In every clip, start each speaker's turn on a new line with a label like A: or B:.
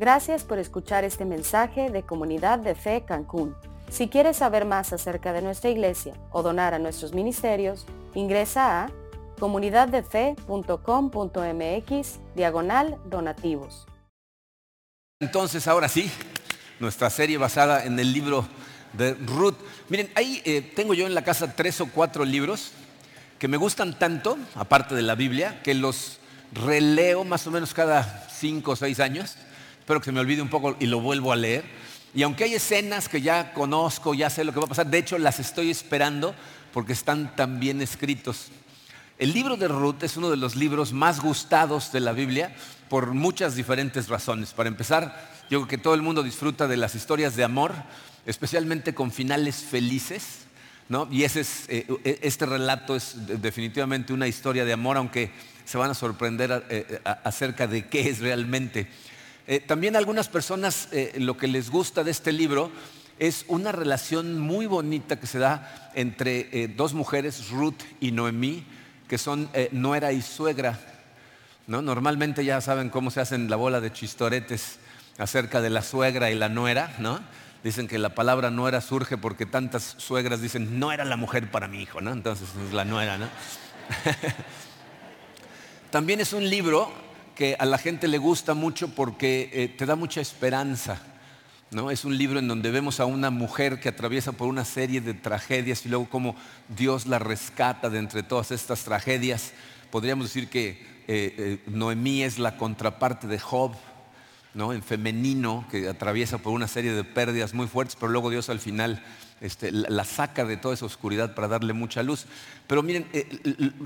A: Gracias por escuchar este mensaje de Comunidad de Fe Cancún. Si quieres saber más acerca de nuestra iglesia o donar a nuestros ministerios, ingresa a comunidaddefe.com.mx diagonal donativos.
B: Entonces, ahora sí, nuestra serie basada en el libro de Ruth. Miren, ahí eh, tengo yo en la casa tres o cuatro libros que me gustan tanto, aparte de la Biblia, que los releo más o menos cada cinco o seis años. Espero que se me olvide un poco y lo vuelvo a leer. Y aunque hay escenas que ya conozco, ya sé lo que va a pasar, de hecho las estoy esperando porque están tan bien escritos. El libro de Ruth es uno de los libros más gustados de la Biblia por muchas diferentes razones. Para empezar, yo creo que todo el mundo disfruta de las historias de amor, especialmente con finales felices. ¿no? Y ese es, eh, este relato es definitivamente una historia de amor, aunque se van a sorprender eh, acerca de qué es realmente. Eh, también algunas personas lo que les gusta de este libro es una relación muy bonita que se da entre dos mujeres, Ruth y Noemí, que son nuera y suegra. ¿no? Normalmente ya saben cómo se hacen la bola de chistoretes acerca de la suegra y la nuera, ¿no? Dicen que la palabra nuera surge porque tantas suegras dicen, no era la mujer para mi hijo, ¿no? Entonces es la nuera, ¿no? También es un libro que a la gente le gusta mucho porque eh, te da mucha esperanza. ¿no? Es un libro en donde vemos a una mujer que atraviesa por una serie de tragedias y luego cómo Dios la rescata de entre todas estas tragedias. Podríamos decir que eh, eh, Noemí es la contraparte de Job, en femenino, que atraviesa por una serie de pérdidas muy fuertes, pero luego Dios al final este, la saca de toda esa oscuridad para darle mucha luz. Pero miren,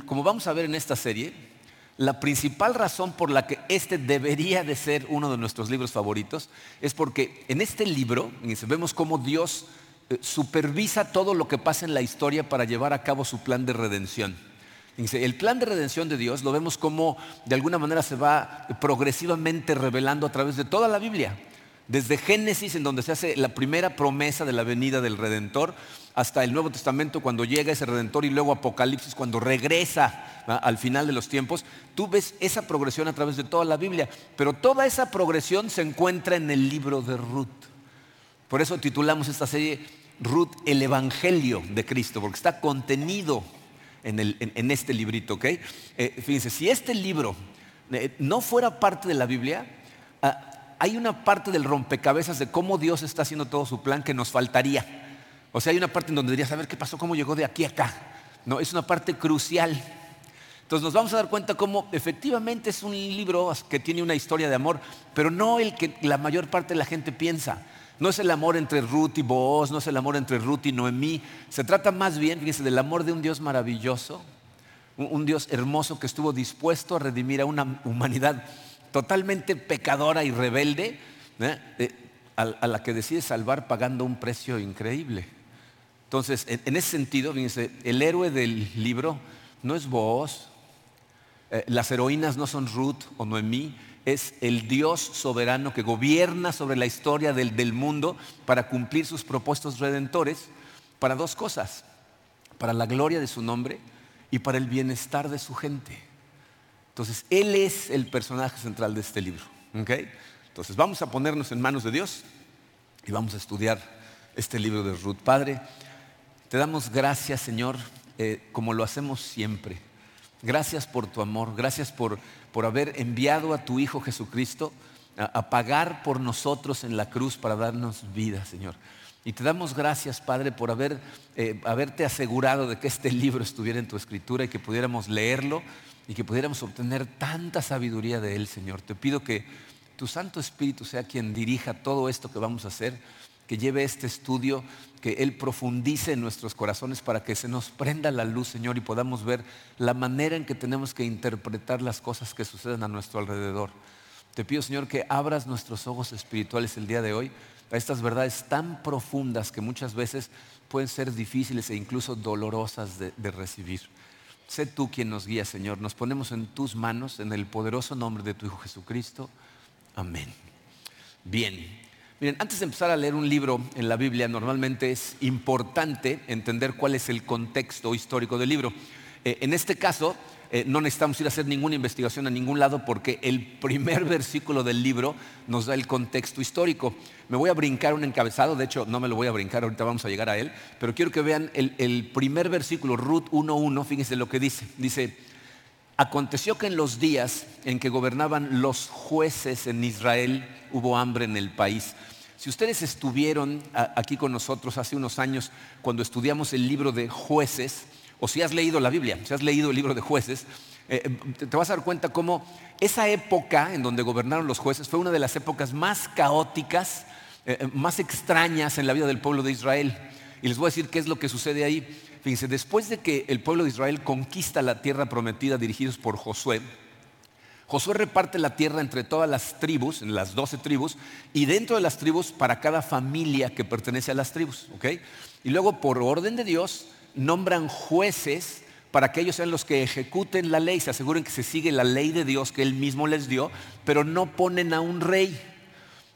B: como vamos a ver en esta serie, la principal razón por la que este debería de ser uno de nuestros libros favoritos es porque en este libro vemos cómo Dios eh, supervisa todo lo que pasa en la historia para llevar a cabo su plan de redención el plan de redención de Dios lo vemos como de alguna manera se va progresivamente revelando a través de toda la Biblia. Desde Génesis, en donde se hace la primera promesa de la venida del Redentor, hasta el Nuevo Testamento, cuando llega ese Redentor, y luego Apocalipsis, cuando regresa al final de los tiempos, tú ves esa progresión a través de toda la Biblia. Pero toda esa progresión se encuentra en el libro de Ruth. Por eso titulamos esta serie Ruth, el Evangelio de Cristo, porque está contenido en, este librito, ¿ok? Eh, fíjense, si este libro eh, no fuera parte de la Biblia, ah, hay una parte del rompecabezas de cómo Dios está haciendo todo su plan que nos faltaría. O sea, hay una parte en donde diría saber qué pasó, cómo llegó de aquí a acá. No, es una parte crucial. Entonces nos vamos a dar cuenta cómo efectivamente es un libro que tiene una historia de amor, pero no el que la mayor parte de la gente piensa. No es el amor entre Ruth y Booz, no es el amor entre Ruth y Noemí. Se trata más bien, fíjense, del amor de un Dios maravilloso, un, Dios hermoso que estuvo dispuesto a redimir a una humanidad totalmente pecadora y rebelde, ¿eh? Eh, a, la que decide salvar pagando un precio increíble. Entonces, en, ese sentido, fíjense, el héroe del libro no es Booz, eh, las heroínas no son Ruth o Noemí, es el Dios soberano que gobierna sobre la historia del, mundo para cumplir sus propósitos redentores para dos cosas, para la gloria de su nombre y para el bienestar de su gente. Entonces, Él es el personaje central de este libro. Entonces, vamos a ponernos en manos de Dios y vamos a estudiar este libro de Ruth. Padre, te damos gracias, Señor, eh, como lo hacemos siempre. Gracias por tu amor, gracias por por haber enviado a tu Hijo Jesucristo a, pagar por nosotros en la cruz para darnos vida, Señor. Y te damos gracias, Padre, por haber, eh, haberte asegurado de que este libro estuviera en tu escritura y que pudiéramos leerlo y que pudiéramos obtener tanta sabiduría de él, Señor. Te pido que tu Santo Espíritu sea quien dirija todo esto que vamos a hacer, que lleve este estudio que Él profundice en nuestros corazones para que se nos prenda la luz, Señor, y podamos ver la manera en que tenemos que interpretar las cosas que suceden a nuestro alrededor. Te pido, Señor, que abras nuestros ojos espirituales el día de hoy a estas verdades tan profundas que muchas veces pueden ser difíciles e incluso dolorosas de, de recibir. Sé tú quien nos guía, Señor. Nos ponemos en tus manos, en el poderoso nombre de tu Hijo Jesucristo. Amén. Bien, Miren, antes de empezar a leer un libro en la Biblia, normalmente es importante entender cuál es el contexto histórico del libro. Eh, en este caso, eh, no necesitamos ir a hacer ninguna investigación a ningún lado porque el primer versículo del libro nos da el contexto histórico. Me voy a brincar un encabezado, de hecho no me lo voy a brincar, ahorita vamos a llegar a él, pero quiero que vean el, el primer versículo, Ruth 1.1, fíjense lo que dice. Dice, aconteció que en los días en que gobernaban los jueces en Israel hubo hambre en el país. Si ustedes estuvieron aquí con nosotros hace unos años cuando estudiamos el libro de jueces, o si has leído la Biblia, si has leído el libro de jueces, eh, eh, te vas a dar cuenta cómo esa época en donde gobernaron los jueces fue una de las épocas más caóticas, eh, más extrañas en la vida del pueblo de Israel. Y les voy a decir qué es lo que sucede ahí. Fíjense, después de que el pueblo de Israel conquista la tierra prometida dirigidos por Josué, Josué reparte la tierra entre todas las tribus, en las doce tribus, y dentro de las tribus para cada familia que pertenece a las tribus. Y luego, por orden de Dios, nombran jueces para que ellos sean los que ejecuten la ley, se aseguren que se sigue la ley de Dios que Él mismo les dio, pero no ponen a un rey.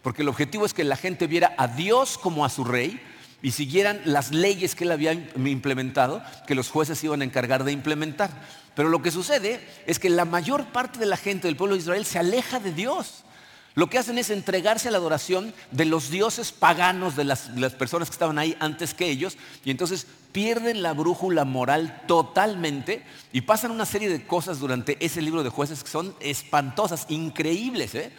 B: Porque el objetivo es que la gente viera a Dios como a su rey y siguieran las leyes que Él había implementado, que los jueces iban a encargar de implementar. Pero lo que sucede es que la mayor parte de la gente del pueblo de Israel se aleja de Dios. Lo que hacen es entregarse a la adoración de los dioses paganos de las, personas que estaban ahí antes que ellos y entonces pierden la brújula moral totalmente y pasan una serie de cosas durante ese libro de jueces que son espantosas, increíbles. ¿eh?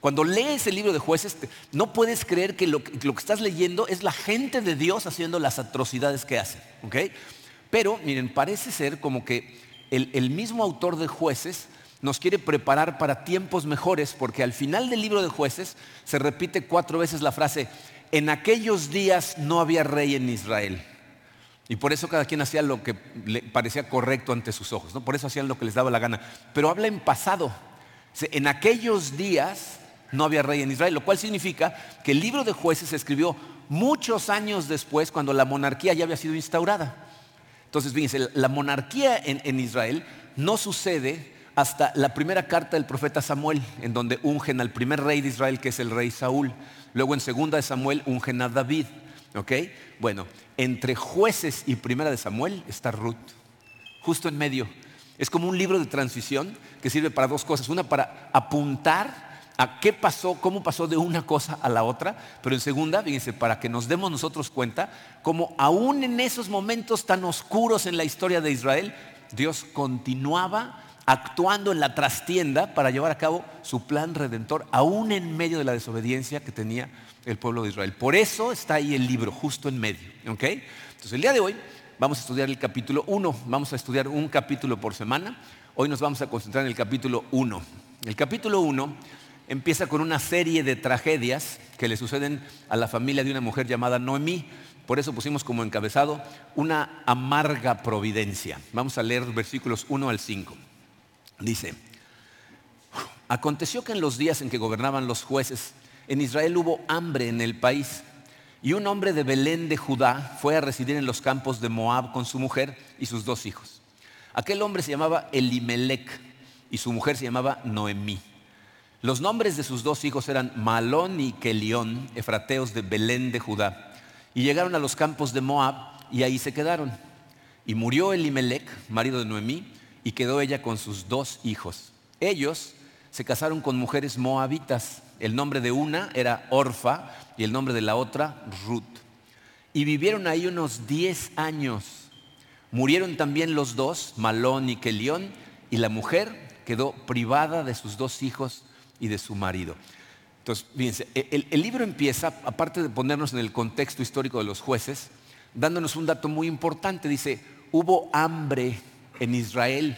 B: Cuando lees el libro de jueces, no puedes creer que lo, que estás leyendo es la gente de Dios haciendo las atrocidades que hacen. Pero, miren, parece ser como que el, mismo autor de jueces nos quiere preparar para tiempos mejores, porque al final del libro de jueces se repite cuatro veces la frase, en aquellos días no había rey en Israel. Y por eso cada quien hacía lo que le parecía correcto ante sus ojos, ¿no? por eso hacían lo que les daba la gana. Pero habla en pasado. En aquellos días no había rey en Israel, lo cual significa que el libro de jueces se escribió muchos años después, cuando la monarquía ya había sido instaurada. Entonces, fíjense, la monarquía en, Israel no sucede hasta la primera carta del profeta Samuel, en donde ungen al primer rey de Israel, que es el rey Saúl. Luego en segunda de Samuel ungen a David. ¿Ok? Bueno, entre jueces y primera de Samuel está Ruth, justo en medio. Es como un libro de transición que sirve para dos cosas. Una, para apuntar a qué pasó, cómo pasó de una cosa a la otra, pero en segunda, fíjense, para que nos demos nosotros cuenta, como aún en esos momentos tan oscuros en la historia de Israel, Dios continuaba actuando en la trastienda para llevar a cabo su plan redentor, aún en medio de la desobediencia que tenía el pueblo de Israel. Por eso está ahí el libro, justo en medio. Entonces, el día de hoy vamos a estudiar el capítulo 1, vamos a estudiar un capítulo por semana. Hoy nos vamos a concentrar en el capítulo 1. El capítulo 1 empieza con una serie de tragedias que le suceden a la familia de una mujer llamada Noemí. Por eso pusimos como encabezado una amarga providencia. Vamos a leer versículos 1 al 5. Dice, aconteció que en los días en que gobernaban los jueces, en Israel hubo hambre en el país. Y un hombre de Belén de Judá fue a residir en los campos de Moab con su mujer y sus dos hijos. Aquel hombre se llamaba Elimelech y su mujer se llamaba Noemí. Los nombres de sus dos hijos eran Malón y Kelión, efrateos de Belén de Judá. Y llegaron a los campos de Moab y ahí se quedaron. Y murió Elimelech, marido de Noemí, y quedó ella con sus dos hijos. Ellos se casaron con mujeres moabitas. El nombre de una era Orfa y el nombre de la otra Ruth. Y vivieron ahí unos diez años. Murieron también los dos, Malón y Kelión, y la mujer quedó privada de sus dos hijos y de su marido. Entonces, fíjense, el, el, libro empieza, aparte de ponernos en el contexto histórico de los jueces, dándonos un dato muy importante. Dice, hubo hambre en Israel.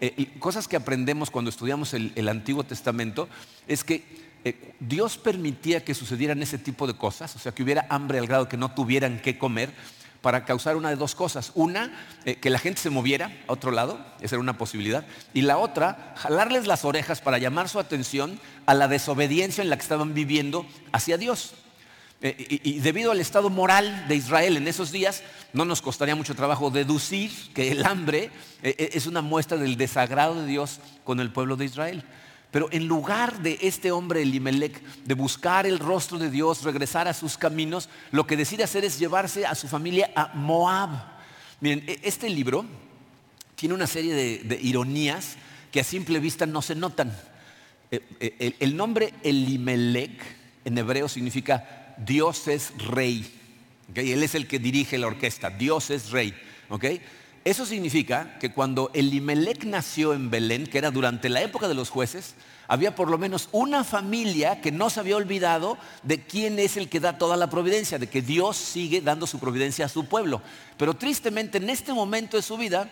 B: Eh, cosas que aprendemos cuando estudiamos el, Antiguo Testamento es que eh, Dios permitía que sucedieran ese tipo de cosas, o sea, que hubiera hambre al grado que no tuvieran que comer, para causar una de dos cosas. Una, eh, que la gente se moviera a otro lado, esa era una posibilidad. Y la otra, jalarles las orejas para llamar su atención a la desobediencia en la que estaban viviendo hacia Dios. Eh, y, debido al estado moral de Israel en esos días, no nos costaría mucho trabajo deducir que el hambre eh, es una muestra del desagrado de Dios con el pueblo de Israel. Pero en lugar de este hombre Elimelech de buscar el rostro de Dios, regresar a sus caminos, lo que decide hacer es llevarse a su familia a Moab. Miren, e-, este libro tiene una serie de, ironías que a simple vista no se notan. Eh, eh, el, nombre Elimelech en hebreo significa Dios es rey. Él es el que dirige la orquesta, Dios es rey. Eso significa que cuando Elimelech nació en Belén, que era durante la época de los jueces, había por lo menos una familia que no se había olvidado de quién es el que da toda la providencia, de que Dios sigue dando su providencia a su pueblo. Pero tristemente en este momento de su vida,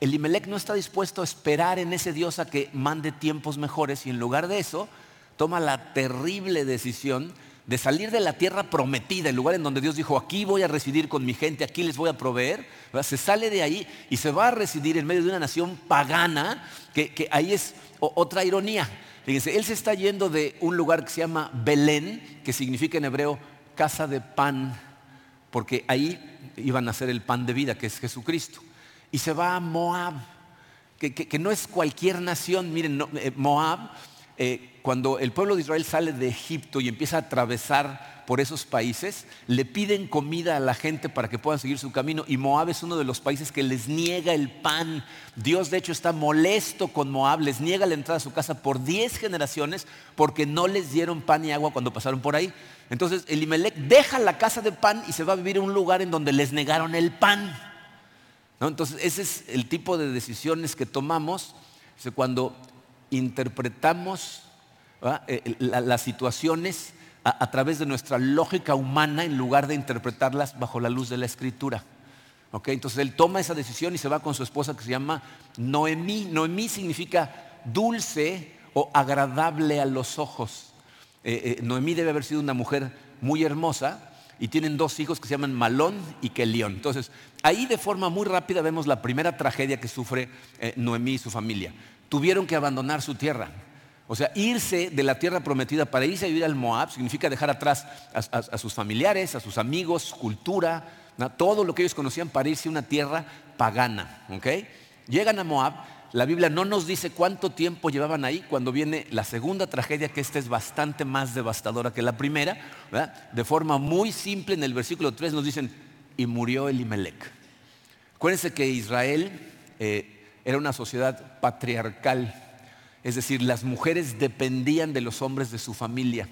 B: Elimelech no está dispuesto a esperar en ese Dios a que mande tiempos mejores y en lugar de eso toma la terrible decisión de salir de la tierra prometida, el lugar en donde Dios dijo, aquí voy a residir con mi gente, aquí les voy a proveer, se sale de ahí y se va a residir en medio de una nación pagana, que, que ahí es otra ironía. Fíjense, él se está yendo de un lugar que se llama Belén, que significa en hebreo casa de pan, porque ahí iban a ser el pan de vida, que es Jesucristo. Y se va a Moab, que, no es cualquier nación. Miren, eh, Moab, eh, cuando el pueblo de Israel sale de Egipto y empieza a atravesar por esos países, le piden comida a la gente para que puedan seguir su camino y Moab es uno de los países que les niega el pan. Dios de hecho está molesto con Moab, les niega la entrada a su casa por 10 generaciones porque no les dieron pan y agua cuando pasaron por ahí. Entonces Elimelech deja la casa de pan y se va a vivir en un lugar en donde les negaron el pan. Entonces ese es el tipo de decisiones que tomamos cuando interpretamos eh, las situaciones a, través de nuestra lógica humana en lugar de interpretarlas bajo la luz de la escritura. Entonces él toma esa decisión y se va con su esposa que se llama Noemí. Noemí significa dulce o agradable a los ojos. Eh, eh, Noemí debe haber sido una mujer muy hermosa y tienen dos hijos que se llaman Malón y Kelión. Entonces, ahí de forma muy rápida vemos la primera tragedia que sufre eh, Noemí y su familia. Tuvieron que abandonar su tierra. O sea, irse de la tierra prometida para irse a vivir al Moab significa dejar atrás a, sus familiares, a sus amigos, cultura, todo lo que ellos conocían para irse a una tierra pagana. Llegan a Moab, la Biblia no nos dice cuánto tiempo llevaban ahí cuando viene la segunda tragedia, que esta es bastante más devastadora que la primera. De forma muy simple, en el versículo 3 nos dicen, y murió Elimelech. Acuérdense que Israel eh, era una sociedad patriarcal es decir, las mujeres dependían de los hombres de su familia.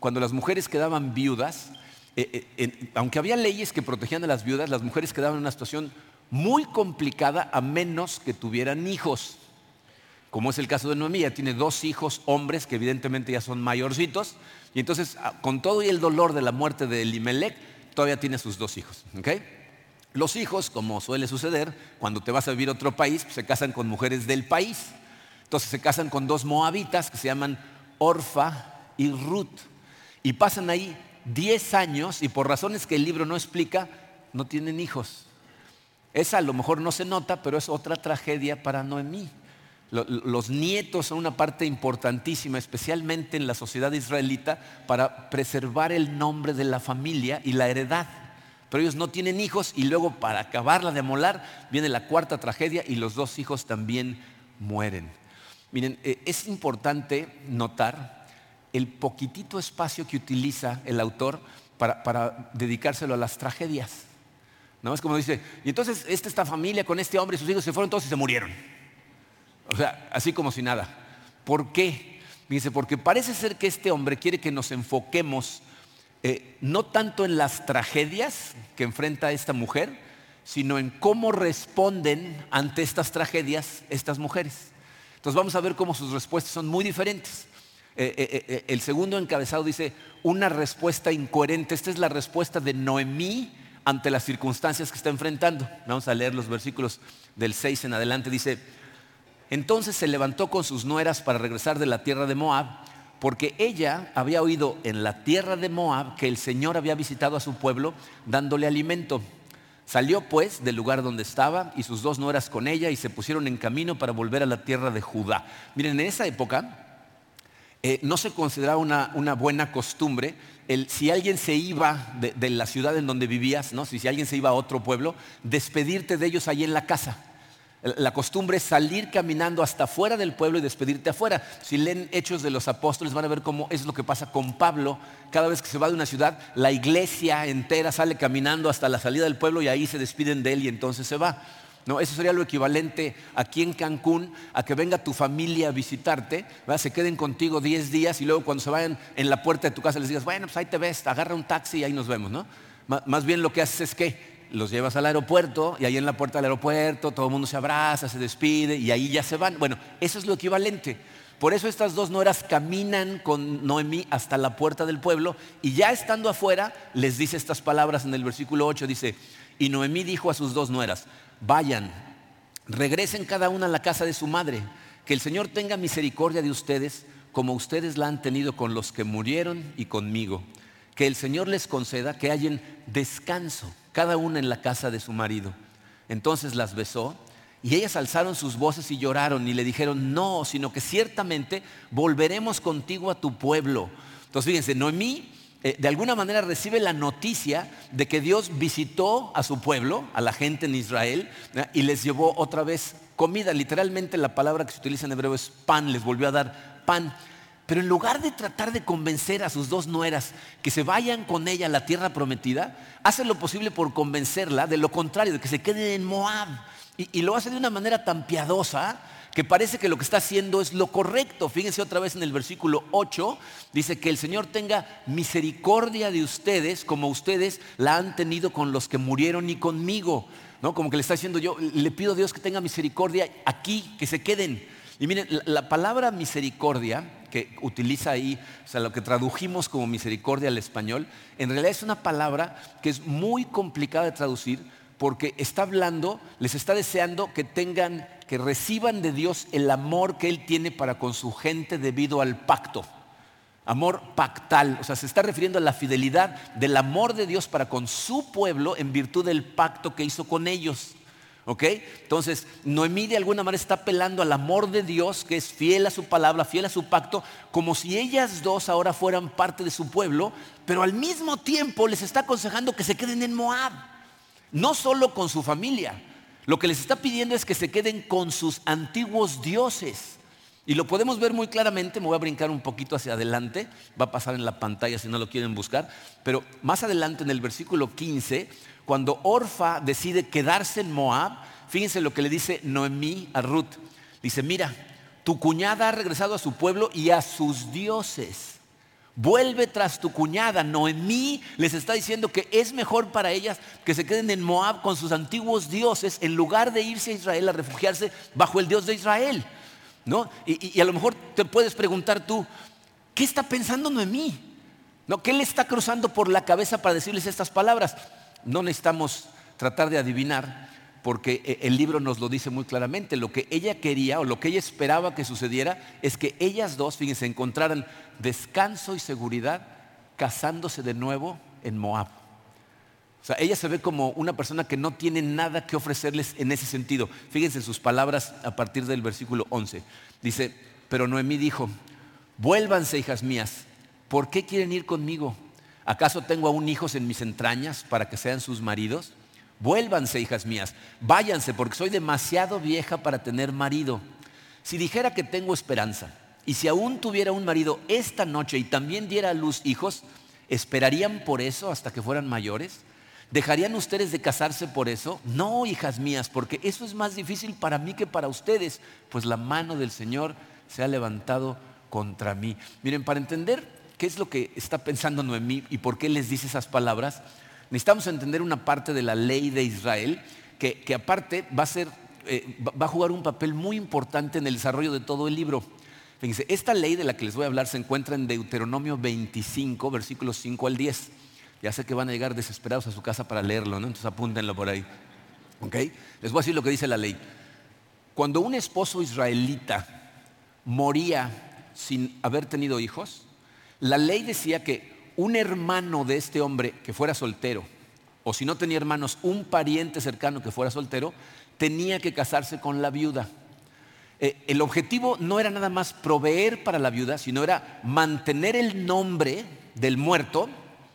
B: Cuando las mujeres quedaban viudas, eh, eh, aunque había leyes que protegían a las viudas, las mujeres quedaban en una situación muy complicada a menos que tuvieran hijos. Como es el caso de Noemí, tiene dos hijos hombres que evidentemente ya son mayorcitos, y entonces ah, con todo y el dolor de la muerte de Elimelech, todavía tiene sus dos hijos. Los hijos, como suele suceder, cuando te vas a vivir a otro país, pues, se casan con mujeres del país. Entonces se casan con dos moabitas que se llaman Orfa y Ruth. Y pasan ahí 10 años y por razones que el libro no explica, no tienen hijos. Esa a lo mejor no se nota, pero es otra tragedia para Noemí. Los nietos son una parte importantísima, especialmente en la sociedad israelita, para preservar el nombre de la familia y la heredad. Pero ellos no tienen hijos y luego para acabarla de molar viene la cuarta tragedia y los dos hijos también mueren. Miren, eh, es importante notar el poquitito espacio que utiliza el autor para, dedicárselo a las tragedias. ¿No? Es como dice, y entonces esta, esta familia con este hombre y sus hijos se fueron todos y se murieron. O sea, así como si nada. ¿Por qué? Dice, porque parece ser que este hombre quiere que nos enfoquemos eh, no tanto en las tragedias que enfrenta esta mujer, sino en cómo responden ante estas tragedias estas mujeres. Entonces vamos a ver cómo sus respuestas son muy diferentes. Eh, eh, el segundo encabezado dice, una respuesta incoherente. Esta es la respuesta de Noemí ante las circunstancias que está enfrentando. Vamos a leer los versículos del 6 en adelante. Dice, entonces se levantó con sus nueras para regresar de la tierra de Moab, porque ella había oído en la tierra de Moab que el Señor había visitado a su pueblo dándole alimento. Salió pues del lugar donde estaba y sus dos nueras con ella y se pusieron en camino para volver a la tierra de Judá. Miren, en esa época eh, no se consideraba una, buena costumbre si alguien se iba de, la ciudad en donde vivías, ¿no? si, si alguien se iba a otro pueblo, despedirte de ellos ahí en la casa. La costumbre es salir caminando hasta fuera del pueblo y despedirte afuera. Si leen Hechos de los Apóstoles van a ver cómo es lo que pasa con Pablo. Cada vez que se va de una ciudad, la iglesia entera sale caminando hasta la salida del pueblo y ahí se despiden de él y entonces se va. ¿No? Eso sería lo equivalente aquí en Cancún a que venga tu familia a visitarte, se queden contigo 10 días y luego cuando se vayan en la puerta de tu casa les digas, bueno, pues ahí te ves, agarra un taxi y ahí nos vemos, ¿no? Más bien lo que haces es que los llevas al aeropuerto y ahí en la puerta del aeropuerto todo el mundo se abraza, se despide y ahí ya se van. Bueno, eso es lo equivalente. Por eso estas dos nueras caminan con Noemí hasta la puerta del pueblo y ya estando afuera les dice estas palabras en el versículo 8, dice, y Noemí dijo a sus dos nueras, vayan, regresen cada una a la casa de su madre, que el Señor tenga misericordia de ustedes como ustedes la han tenido con los que murieron y conmigo. Que el Señor les conceda que hayan descanso, cada una en la casa de su marido. Entonces las besó y ellas alzaron sus voces y lloraron y le dijeron, no, sino que ciertamente volveremos contigo a tu pueblo. Entonces fíjense, Noemí eh, de alguna manera recibe la noticia de que Dios visitó a su pueblo, a la gente en Israel, y les llevó otra vez comida. Literalmente la palabra que se utiliza en hebreo es pan, les volvió a dar pan. Pero en lugar de tratar de convencer a sus dos nueras que se vayan con ella a la tierra prometida, hace lo posible por convencerla de lo contrario, de que se queden en Moab. Y, lo hace de una manera tan piadosa que parece que lo que está haciendo es lo correcto. Fíjense otra vez en el versículo 8, dice que el Señor tenga misericordia de ustedes como ustedes la han tenido con los que murieron y conmigo. ¿No? Como que le está diciendo yo, le pido a Dios que tenga misericordia aquí, que se queden. Y miren, la, palabra misericordia que utiliza ahí, o sea, lo que tradujimos como misericordia al español, en realidad es una palabra que es muy complicada de traducir porque está hablando, les está deseando que tengan, que reciban de Dios el amor que Él tiene para con su gente debido al pacto. Amor pactal, o sea, se está refiriendo a la fidelidad del amor de Dios para con su pueblo en virtud del pacto que hizo con ellos. ¿Ok? Entonces, Noemí de alguna manera está apelando al amor de Dios, que es fiel a su palabra, fiel a su pacto, como si ellas dos ahora fueran parte de su pueblo, pero al mismo tiempo les está aconsejando que se queden en Moab. No solo con su familia. Lo que les está pidiendo es que se queden con sus antiguos dioses. Y lo podemos ver muy claramente, me voy a brincar un poquito hacia adelante, va a pasar en la pantalla si no lo quieren buscar, pero más adelante en el versículo 15, cuando Orfa decide quedarse en Moab, fíjense lo que le dice Noemí a Ruth. Dice, mira, tu cuñada ha regresado a su pueblo y a sus dioses. Vuelve tras tu cuñada. Noemí les está diciendo que es mejor para ellas que se queden en Moab con sus antiguos dioses en lugar de irse a Israel a refugiarse bajo el Dios de Israel. ¿No? Y, a lo mejor te puedes preguntar tú, ¿qué está pensando Noemí? ¿No? ¿Qué le está cruzando por la cabeza para decirles estas palabras? No necesitamos tratar de adivinar, porque eh, el libro nos lo dice muy claramente. Lo que ella quería o lo que ella esperaba que sucediera es que ellas dos, fíjense, encontraran descanso y seguridad casándose de nuevo en Moab. O sea, ella se ve como una persona que no tiene nada que ofrecerles en ese sentido. Fíjense sus palabras a partir del versículo 11. Dice, pero Noemí dijo, vuélvanse, hijas mías, ¿por qué quieren ir conmigo? ¿Acaso tengo aún hijos en mis entrañas para que sean sus maridos? Vuélvanse, hijas mías, váyanse, porque soy demasiado vieja para tener marido. Si dijera que tengo esperanza, y si aún tuviera un marido esta noche y también diera a luz hijos, ¿esperarían por eso hasta que fueran mayores? ¿Dejarían ustedes de casarse por eso? No, hijas mías, porque eso es más difícil para mí que para ustedes, pues la mano del Señor se ha levantado contra mí. Miren, para entender qué es lo que está pensando Noemí y por qué les dice esas palabras, necesitamos entender una parte de la ley de Israel que, aparte va a, ser, eh, va a jugar un papel muy importante en el desarrollo de todo el libro. Fíjense, esta ley de la que les voy a hablar se encuentra en Deuteronomio 25, versículos 5 al 10. Ya sé que van a llegar desesperados a su casa para leerlo, ¿no? Entonces apúntenlo por ahí. ¿Ok? Les voy a decir lo que dice la ley. Cuando un esposo israelita moría sin haber tenido hijos, la ley decía que un hermano de este hombre que fuera soltero, o si no tenía hermanos, un pariente cercano que fuera soltero, tenía que casarse con la viuda. Eh, el objetivo no era nada más proveer para la viuda, sino era mantener el nombre del muerto,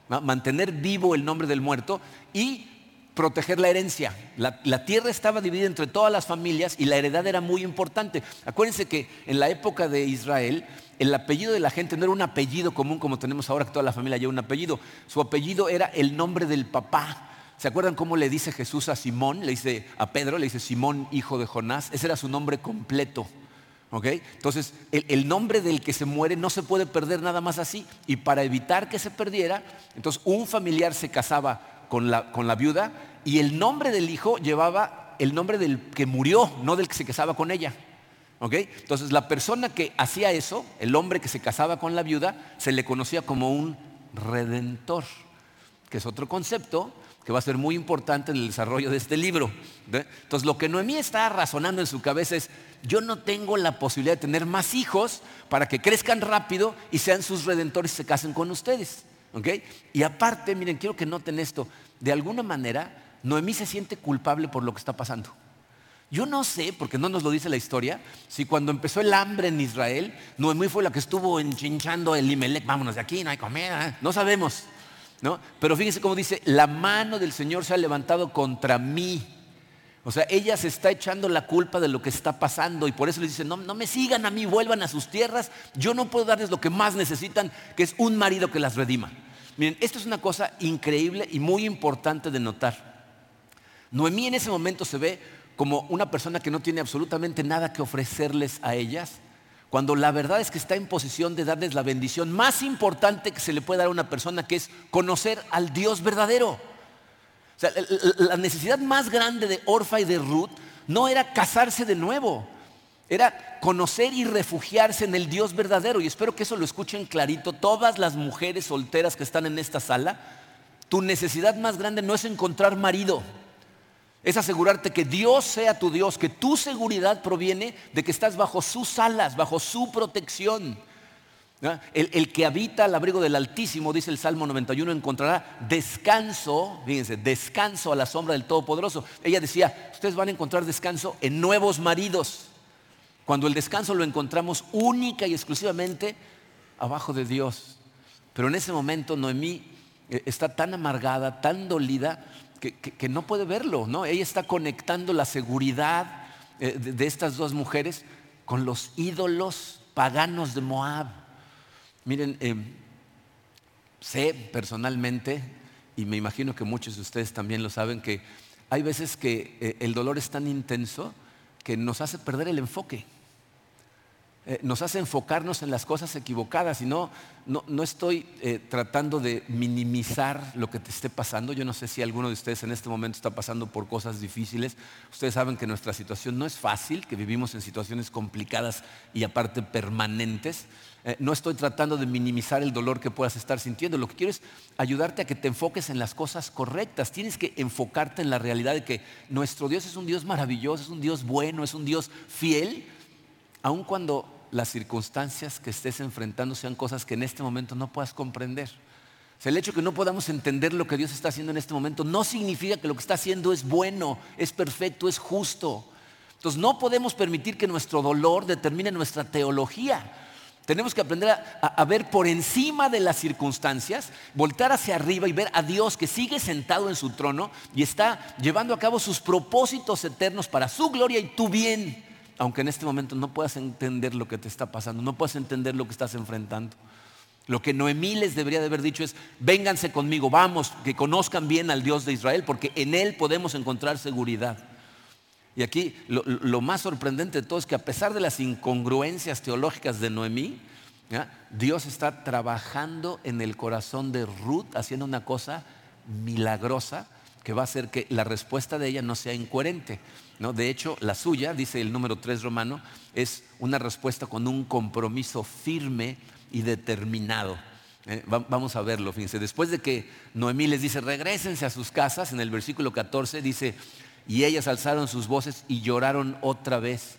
B: mantener vivo el nombre del muerto y proteger la herencia. La, tierra estaba dividida entre todas las familias y la heredad era muy importante. Acuérdense que en la época de Israel el apellido de la gente no era un apellido común como tenemos ahora que toda la familia lleva un apellido. Su apellido era el nombre del papá. ¿Se acuerdan cómo le dice Jesús a Simón? Le dice a Pedro, le dice Simón, hijo de Jonás. Ese era su nombre completo. Entonces, el, nombre del que se muere no se puede perder nada más así. Y para evitar que se perdiera, entonces un familiar se casaba con la viuda y el nombre del hijo llevaba el nombre del que murió, no del que se casaba con ella. Entonces, la persona que hacía eso, el hombre que se casaba con la viuda, se le conocía como un redentor, que es otro concepto que va a ser muy importante en el desarrollo de este libro. Entonces, lo que Noemí está razonando en su cabeza es, yo no tengo la posibilidad de tener más hijos para que crezcan rápido y sean sus redentores y se casen con ustedes. Y aparte, miren, quiero que noten esto, de alguna manera, Noemí se siente culpable por lo que está pasando. Yo no sé, porque no nos lo dice la historia, si cuando empezó el hambre en Israel, Noemí fue la que estuvo enchinchando el Imelec, vámonos de aquí, no hay comida, no sabemos. Pero fíjense cómo dice, la mano del Señor se ha levantado contra mí. O sea, ella se está echando la culpa de lo que está pasando y por eso le dice, no, no me sigan a mí, vuelvan a sus tierras, yo no puedo darles lo que más necesitan, que es un marido que las redima. Miren, esto es una cosa increíble y muy importante de notar. Noemí en ese momento se ve como una persona que no tiene absolutamente nada que ofrecerles a ellas, cuando la verdad es que está en posición de darles la bendición más importante que se le puede dar a una persona, que es conocer al Dios verdadero. O sea, la necesidad más grande de Orfa y de Ruth no era casarse de nuevo, era conocer y refugiarse en el Dios verdadero. Y espero que eso lo escuchen clarito todas las mujeres solteras que están en esta sala. Tu necesidad más grande no es encontrar marido es asegurarte que Dios sea tu Dios, que tu seguridad proviene de que estás bajo sus alas, bajo su protección. El, que habita al abrigo del Altísimo, dice el Salmo 91, encontrará descanso, fíjense, descanso a la sombra del Todopoderoso. Ella decía, ustedes van a encontrar descanso en nuevos maridos, cuando el descanso lo encontramos única y exclusivamente abajo de Dios. Pero en ese momento Noemí eh, está tan amargada, tan dolida, que, no puede verlo, ¿no? Ella está conectando la seguridad eh, de, estas dos mujeres con los ídolos paganos de Moab. Miren, eh, sé personalmente, y me imagino que muchos de ustedes también lo saben, que hay veces que eh, el dolor es tan intenso que nos hace perder el enfoque. Eh, nos hace enfocarnos en las cosas equivocadas y no, no, estoy eh, tratando de minimizar lo que te esté pasando. Yo no sé si alguno de ustedes en este momento está pasando por cosas difíciles. Ustedes saben que nuestra situación no es fácil, que vivimos en situaciones complicadas y aparte permanentes. Eh, no estoy tratando de minimizar el dolor que puedas estar sintiendo. Lo que quiero es ayudarte a que te enfoques en las cosas correctas. Tienes que enfocarte en la realidad de que nuestro Dios es un Dios maravilloso, es un Dios bueno, es un Dios fiel, aun cuando las circunstancias que estés enfrentando sean cosas que en este momento no puedas comprender. el hecho de que no podamos entender lo que Dios está haciendo en este momento no significa que lo que está haciendo es bueno, es perfecto, es justo. Entonces no podemos permitir que nuestro dolor determine nuestra teología. Tenemos que aprender a, a, ver por encima de las circunstancias, voltar hacia arriba y ver a Dios que sigue sentado en su trono y está llevando a cabo sus propósitos eternos para su gloria y tu bien aunque en este momento no puedas entender lo que te está pasando, no puedas entender lo que estás enfrentando. Lo que Noemí les debería de haber dicho es, vénganse conmigo, vamos, que conozcan bien al Dios de Israel, porque en Él podemos encontrar seguridad. Y aquí lo, más sorprendente de todo es que a pesar de las incongruencias teológicas de Noemí, Dios está trabajando en el corazón de Ruth, haciendo una cosa milagrosa que va a hacer que la respuesta de ella no sea incoherente. De hecho, la suya, dice el número 3 romano, es una respuesta con un compromiso firme y determinado. Eh, vamos a verlo, fíjense. Después de que Noemí les dice, regresense a sus casas, en el versículo 14 dice, y ellas alzaron sus voces y lloraron otra vez.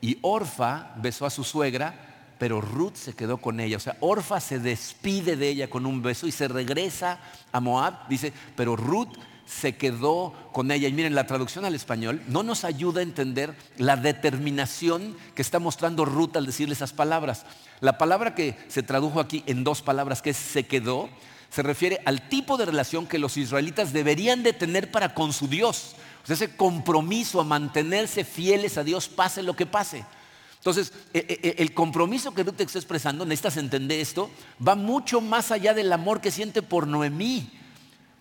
B: Y Orfa besó a su suegra, pero Ruth se quedó con ella. O sea, Orfa se despide de ella con un beso y se regresa a Moab. Dice, pero Ruth se quedó con ella. Y miren, la traducción al español no nos ayuda a entender la determinación que está mostrando Ruth al decirle esas palabras. La palabra que se tradujo aquí en dos palabras, que es se quedó, se refiere al tipo de relación que los israelitas deberían de tener para con su Dios. Ese compromiso a mantenerse fieles a Dios, pase lo que pase. Entonces, e, e, e, el compromiso que Ruth está expresando, necesitas entender esto, va mucho más allá del amor que siente por Noemí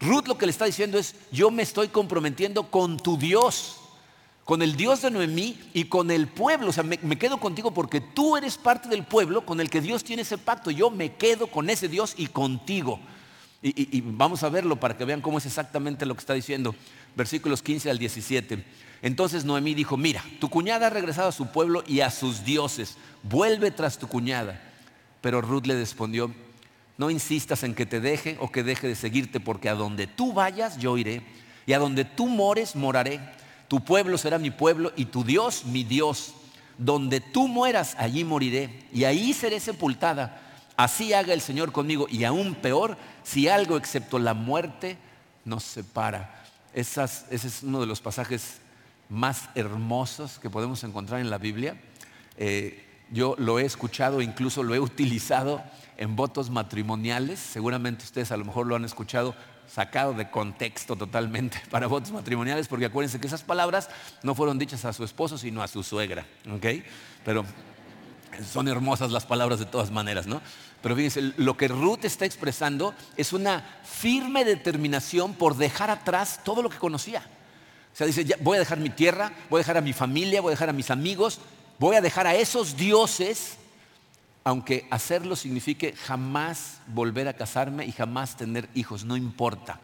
B: Ruth lo que le está diciendo es, yo me estoy comprometiendo con tu Dios, con el Dios de Noemí y con el pueblo. O sea, me, quedo contigo porque tú eres parte del pueblo con el que Dios tiene ese pacto. Yo me quedo con ese Dios y contigo. Y, y vamos a verlo para que vean cómo es exactamente lo que está diciendo. Versículos 15 al 17. Entonces Noemí dijo, mira, tu cuñada ha regresado a su pueblo y a sus dioses, vuelve tras tu cuñada. Pero Ruth le respondió, no insistas en que te deje o que deje de seguirte, porque a donde tú vayas yo iré, y a donde tú mores moraré. Tu pueblo será mi pueblo y tu Dios mi Dios. Donde tú mueras, allí moriré, y ahí seré sepultada. Así haga el Señor conmigo, y aún peor, si algo excepto la muerte nos separa. ese es uno de los pasajes más hermosos que podemos encontrar en la Biblia. Eh, yo lo he escuchado, incluso lo he utilizado en votos matrimoniales. Seguramente ustedes a lo mejor lo han escuchado sacado de contexto totalmente para votos matrimoniales, porque acuérdense que esas palabras no fueron dichas a su esposo, sino a su suegra. Pero son hermosas las palabras de todas maneras, ¿no? Pero fíjense, lo que Ruth está expresando es una firme determinación por dejar atrás todo lo que conocía. O sea, dice, voy a dejar mi tierra, voy a dejar a mi familia, voy a dejar a mis amigos, voy a dejar a esos dioses, aunque hacerlo signifique jamás volver a casarme y jamás tener hijos, no importa.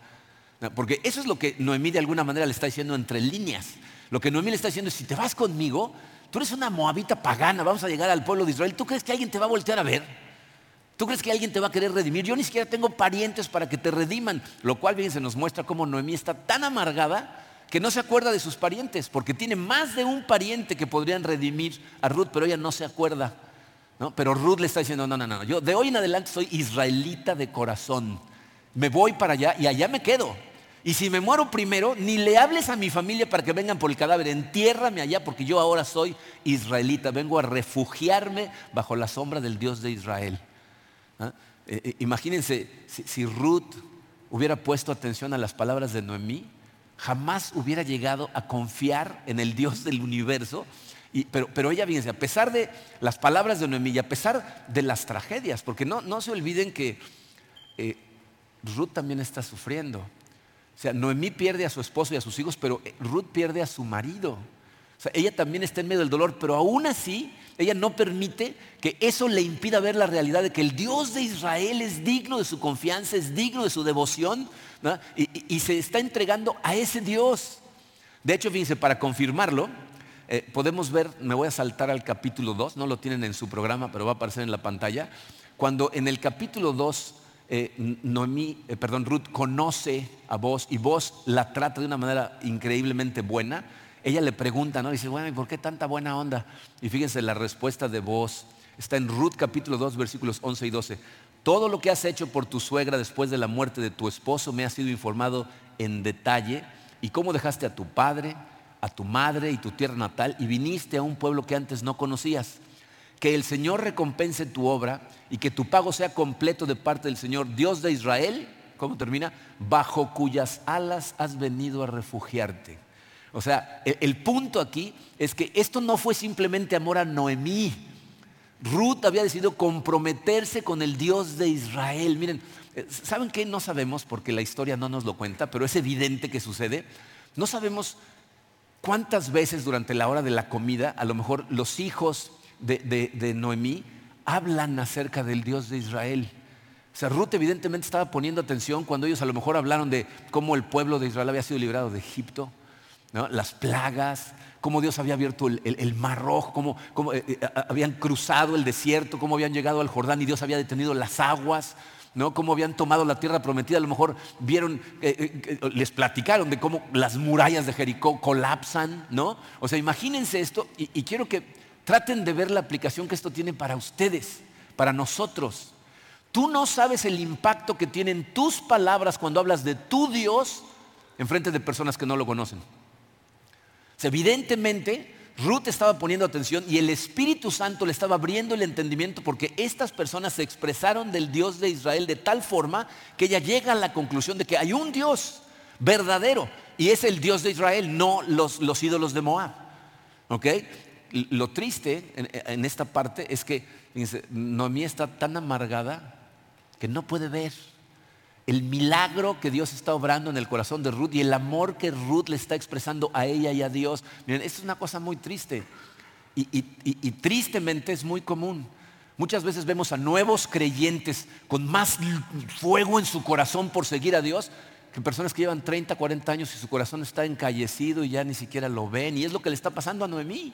B: Porque eso es lo que Noemí de alguna manera le está diciendo entre líneas. Lo que Noemí le está diciendo es, si te vas conmigo, tú eres una moabita pagana, vamos a llegar al pueblo de Israel, ¿tú crees que alguien te va a voltear a ver? ¿Tú crees que alguien te va a querer redimir? Yo ni siquiera tengo parientes para que te rediman. Lo cual bien se nos muestra cómo Noemí está tan amargada que no se acuerda de sus parientes, porque tiene más de un pariente que podrían redimir a Ruth, pero ella no se acuerda. Pero Ruth le está diciendo, no, no, no, yo de hoy en adelante soy israelita de corazón. Me voy para allá y allá me quedo. Y si me muero primero, ni le hables a mi familia para que vengan por el cadáver, entiérrame allá porque yo ahora soy israelita, vengo a refugiarme bajo la sombra del Dios de Israel. ¿Ah? Eh, eh, imagínense si Ruth hubiera puesto atención a las palabras de Noemí, jamás hubiera llegado a confiar en el Dios del universo. Pero, ella, fíjense, a pesar de las palabras de Noemí, a pesar de las tragedias, porque no, no se olviden que eh, Ruth también está sufriendo. O sea, Noemí pierde a su esposo y a sus hijos, pero eh, Ruth pierde a su marido. O sea, ella también está en medio del dolor, pero aún así ella no permite que eso le impida ver la realidad de que el Dios de Israel es digno de su confianza, es digno de su devoción y, se está entregando a ese Dios. De hecho, fíjense, para confirmarlo, eh, podemos ver, me voy a saltar al capítulo 2, no lo tienen en su programa, pero va a aparecer en la pantalla, cuando en el capítulo 2 eh, Noemí, eh, perdón, Ruth conoce a vos y vos la trata de una manera increíblemente buena ella le pregunta, ¿no? Dice, bueno, ¿y por qué tanta buena onda? Y fíjense, la respuesta de voz está en Ruth capítulo 2, versículos 11 y 12. Todo lo que has hecho por tu suegra después de la muerte de tu esposo me ha sido informado en detalle. Y cómo dejaste a tu padre, a tu madre y tu tierra natal y viniste a un pueblo que antes no conocías. Que el Señor recompense tu obra y que tu pago sea completo de parte del Señor, Dios de Israel. ¿Cómo termina? Bajo cuyas alas has venido a refugiarte. O sea, el, punto aquí es que esto no fue simplemente amor a Noemí. Ruth había decidido comprometerse con el Dios de Israel. Miren, eh, ¿saben qué? No sabemos porque la historia no nos lo cuenta, pero es evidente que sucede. No sabemos cuántas veces durante la hora de la comida, a lo mejor los hijos de, Noemí hablan acerca del Dios de Israel. O sea, Ruth evidentemente estaba poniendo atención cuando ellos a lo mejor hablaron de cómo el pueblo de Israel había sido liberado de Egipto las plagas, cómo Dios había abierto el, mar rojo, cómo, eh, eh, habían cruzado el desierto, cómo habían llegado al Jordán y Dios había detenido las aguas, ¿no? cómo habían tomado la tierra prometida. A lo mejor vieron, eh, les platicaron de cómo las murallas de Jericó colapsan. ¿no? O sea, imagínense esto y, y quiero que traten de ver la aplicación que esto tiene para ustedes, para nosotros. Tú no sabes el impacto que tienen tus palabras cuando hablas de tu Dios en frente de personas que no lo conocen evidentemente, Ruth estaba poniendo atención y el Espíritu Santo le estaba abriendo el entendimiento porque estas personas se expresaron del Dios de Israel de tal forma que ella llega a la conclusión de que hay un Dios verdadero y es el Dios de Israel, no los, ídolos de Moab. Lo triste en, esta parte es que Noemí está tan amargada que no puede ver el milagro que Dios está obrando en el corazón de Ruth y el amor que Ruth le está expresando a ella y a Dios. Miren, esto es una cosa muy triste y, y tristemente es muy común. Muchas veces vemos a nuevos creyentes con más fuego en su corazón por seguir a Dios que personas que llevan 30, 40 años y su corazón está encallecido y ya ni siquiera lo ven. Y es lo que le está pasando a Noemí.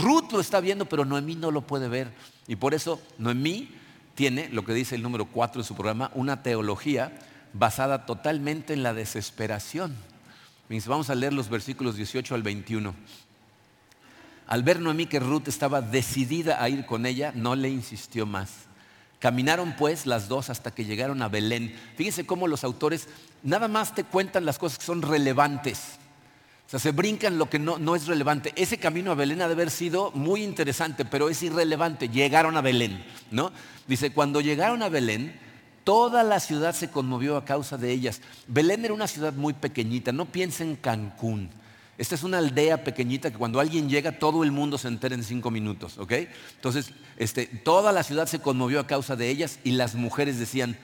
B: Ruth lo está viendo, pero Noemí no lo puede ver. Y por eso Noemí tiene, lo que dice el número 4 de su programa, una teología basada totalmente en la desesperación. Vamos a leer los versículos 18 al 21. Al ver Noemí que Ruth estaba decidida a ir con ella, no le insistió más. Caminaron pues las dos hasta que llegaron a Belén. Fíjense cómo los autores nada más te cuentan las cosas que son relevantes. Sea, se brincan lo que no, no es relevante. Ese camino a Belén ha de haber sido muy interesante, pero es irrelevante. Llegaron a Belén, ¿no? Dice, cuando llegaron a Belén, toda la ciudad se conmovió a causa de ellas. Belén era una ciudad muy pequeñita, no piensen en Cancún. Esta es una aldea pequeñita que cuando alguien llega todo el mundo se entera en cinco minutos, ¿ok? Entonces, este, toda la ciudad se conmovió a causa de ellas y las mujeres decían,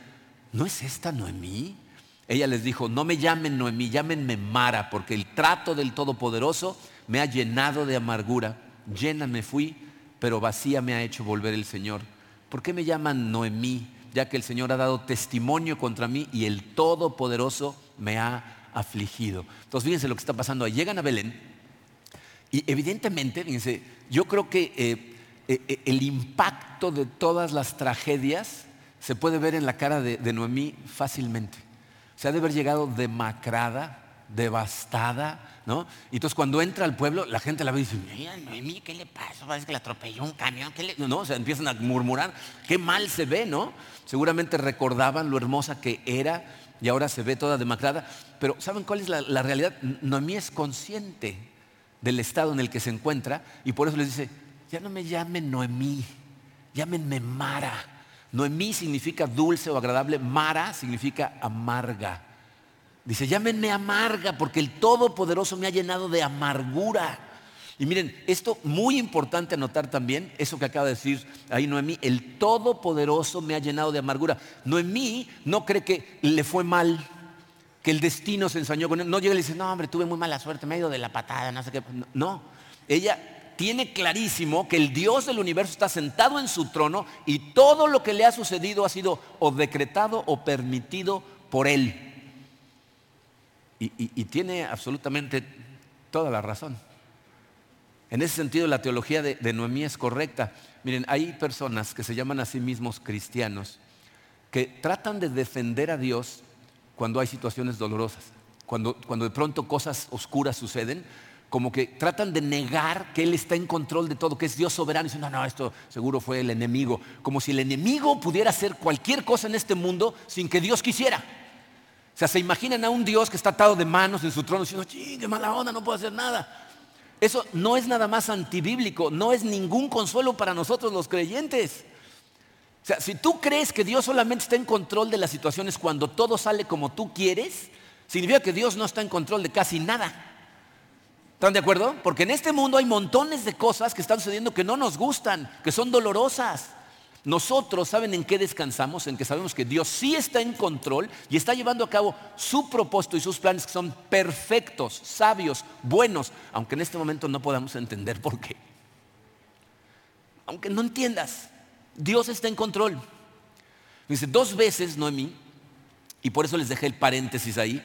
B: ¿no es esta Noemí? Ella les dijo, no me llamen Noemí, llámenme Mara, porque el trato del Todopoderoso me ha llenado de amargura. Llena me fui, pero vacía me ha hecho volver el Señor. ¿Por qué me llaman Noemí? Ya que el Señor ha dado testimonio contra mí y el Todopoderoso me ha afligido. Entonces fíjense lo que está pasando ahí. Llegan a Belén y evidentemente, fíjense, yo creo que eh, eh, eh, el impacto de todas las tragedias se puede ver en la cara de, de Noemí fácilmente. Se ha de haber llegado demacrada, devastada, ¿no? Y entonces cuando entra al pueblo, la gente la ve y dice, mira, Noemí, ¿qué le pasa? Parece que le atropelló un camión, ¿qué le...? No, o sea, empiezan a murmurar, qué mal se ve, ¿no? Seguramente recordaban lo hermosa que era y ahora se ve toda demacrada. Pero ¿saben cuál es la, la realidad? Noemí es consciente del estado en el que se encuentra y por eso les dice, ya no me llamen Noemí, llámenme Mara. Noemí significa dulce o agradable, Mara significa amarga. Dice, llámenme amarga porque el Todopoderoso me ha llenado de amargura. Y miren, esto muy importante anotar también, eso que acaba de decir ahí Noemí, el Todopoderoso me ha llenado de amargura. Noemí no cree que le fue mal, que el destino se ensañó con él. No llega y le dice, no hombre, tuve muy mala suerte, me ha ido de la patada, no sé qué. No, ella tiene clarísimo que el Dios del universo está sentado en su trono y todo lo que le ha sucedido ha sido o decretado o permitido por él. Y, tiene absolutamente toda la razón. En ese sentido, la teología de, de, Noemí es correcta. Miren, hay personas que se llaman a sí mismos cristianos que tratan de defender a Dios cuando hay situaciones dolorosas, cuando, cuando de pronto cosas oscuras suceden, como que tratan de negar que Él está en control de todo, que es Dios soberano. Y dicen, no, no, esto seguro fue el enemigo. Como si el enemigo pudiera hacer cualquier cosa en este mundo sin que Dios quisiera. O sea, se imaginan a un Dios que está atado de manos en su trono diciendo, qué mala onda, no puedo hacer nada. Eso no es nada más antibíblico, no es ningún consuelo para nosotros los creyentes. O sea, si tú crees que Dios solamente está en control de las situaciones cuando todo sale como tú quieres, significa que Dios no está en control de casi nada. ¿Están de acuerdo? Porque en este mundo hay montones de cosas que están sucediendo que no nos gustan, que son dolorosas. Nosotros, ¿saben en qué descansamos? En que sabemos que Dios sí está en control y está llevando a cabo su propósito y sus planes que son perfectos, sabios, buenos, aunque en este momento no podamos entender por qué. Aunque no entiendas, Dios está en control. Dice, dos veces Noemí, y por eso les dejé el paréntesis ahí,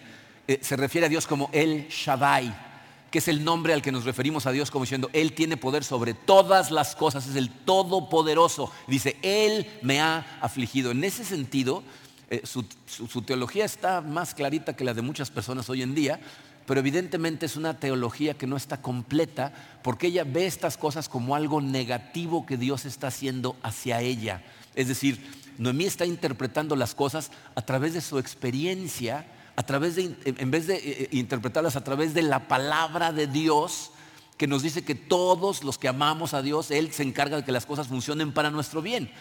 B: eh, se refiere a Dios como el Shaddai que es el nombre al que nos referimos a Dios como diciendo, Él tiene poder sobre todas las cosas, es el Todopoderoso. Dice, Él me ha afligido. En ese sentido, eh, su, su teología está más clarita que la de muchas personas hoy en día, pero evidentemente es una teología que no está completa porque ella ve estas cosas como algo negativo que Dios está haciendo hacia ella. Es decir, Noemí está interpretando las cosas a través de su experiencia a través de, en vez de eh, eh, interpretarlas a través de la palabra de Dios, que nos dice que todos los que amamos a Dios, Él se encarga de que las cosas funcionen para nuestro bien.